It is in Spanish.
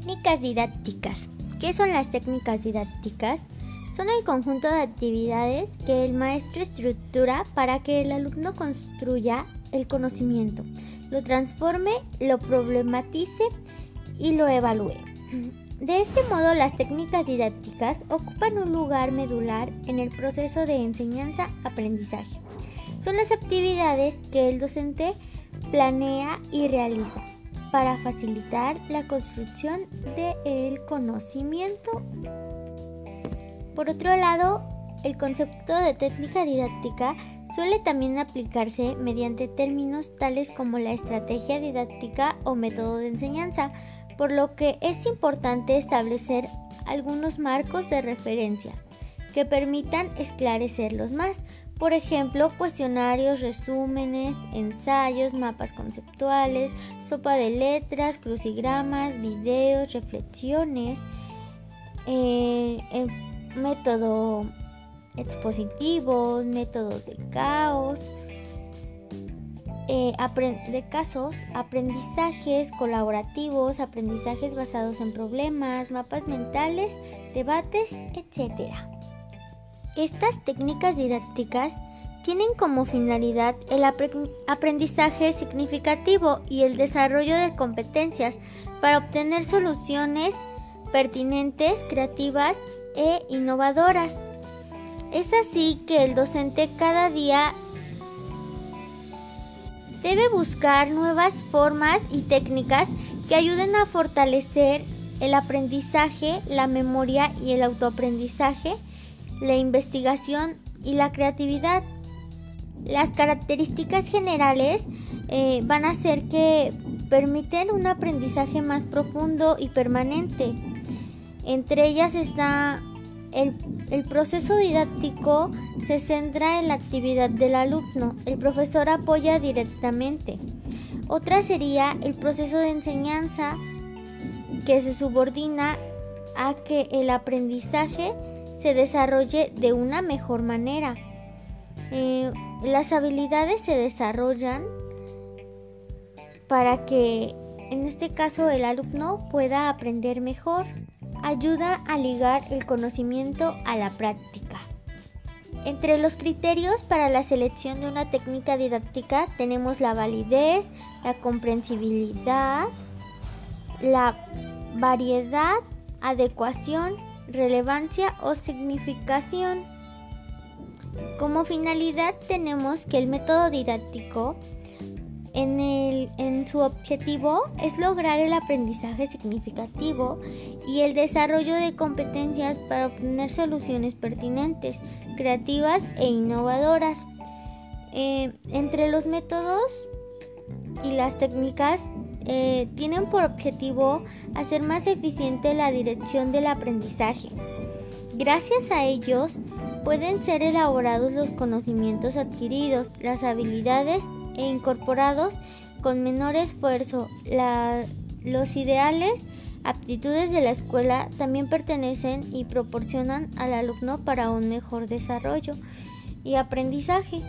Técnicas didácticas. ¿Qué son las técnicas didácticas? Son el conjunto de actividades que el maestro estructura para que el alumno construya el conocimiento, lo transforme, lo problematice y lo evalúe. De este modo, las técnicas didácticas ocupan un lugar medular en el proceso de enseñanza-aprendizaje. Son las actividades que el docente planea y realiza para facilitar la construcción del conocimiento. Por otro lado, el concepto de técnica didáctica suele también aplicarse mediante términos tales como la estrategia didáctica o método de enseñanza, por lo que es importante establecer algunos marcos de referencia que permitan esclarecerlos más, por ejemplo, cuestionarios, resúmenes, ensayos, mapas conceptuales, sopa de letras, crucigramas, videos, reflexiones, eh, método expositivo, métodos de caos, eh, de casos, aprendizajes colaborativos, aprendizajes basados en problemas, mapas mentales, debates, etc. Estas técnicas didácticas tienen como finalidad el aprendizaje significativo y el desarrollo de competencias para obtener soluciones pertinentes, creativas e innovadoras. Es así que el docente cada día debe buscar nuevas formas y técnicas que ayuden a fortalecer el aprendizaje, la memoria y el autoaprendizaje la investigación y la creatividad. Las características generales eh, van a ser que permiten un aprendizaje más profundo y permanente. Entre ellas está el, el, proceso didáctico se centra en la actividad del alumno. El profesor apoya directamente. Otra sería el proceso de enseñanza que se subordina a que el aprendizaje se desarrolle de una mejor manera. Eh, las habilidades se desarrollan para que en este caso el alumno pueda aprender mejor. Ayuda a ligar el conocimiento a la práctica. Entre los criterios para la selección de una técnica didáctica tenemos la validez, la comprensibilidad, la variedad, adecuación, relevancia o significación. Como finalidad tenemos que el método didáctico en, en, su objetivo es lograr el aprendizaje significativo y el desarrollo de competencias para obtener soluciones pertinentes, creativas e innovadoras. Eh, entre los métodos y las técnicas eh, tienen por objetivo hacer más eficiente la dirección del aprendizaje. Gracias a ellos pueden ser elaborados los conocimientos adquiridos, las habilidades e incorporados con menor esfuerzo. los ideales, aptitudes de la escuela también pertenecen y proporcionan al alumno para un mejor desarrollo y aprendizaje.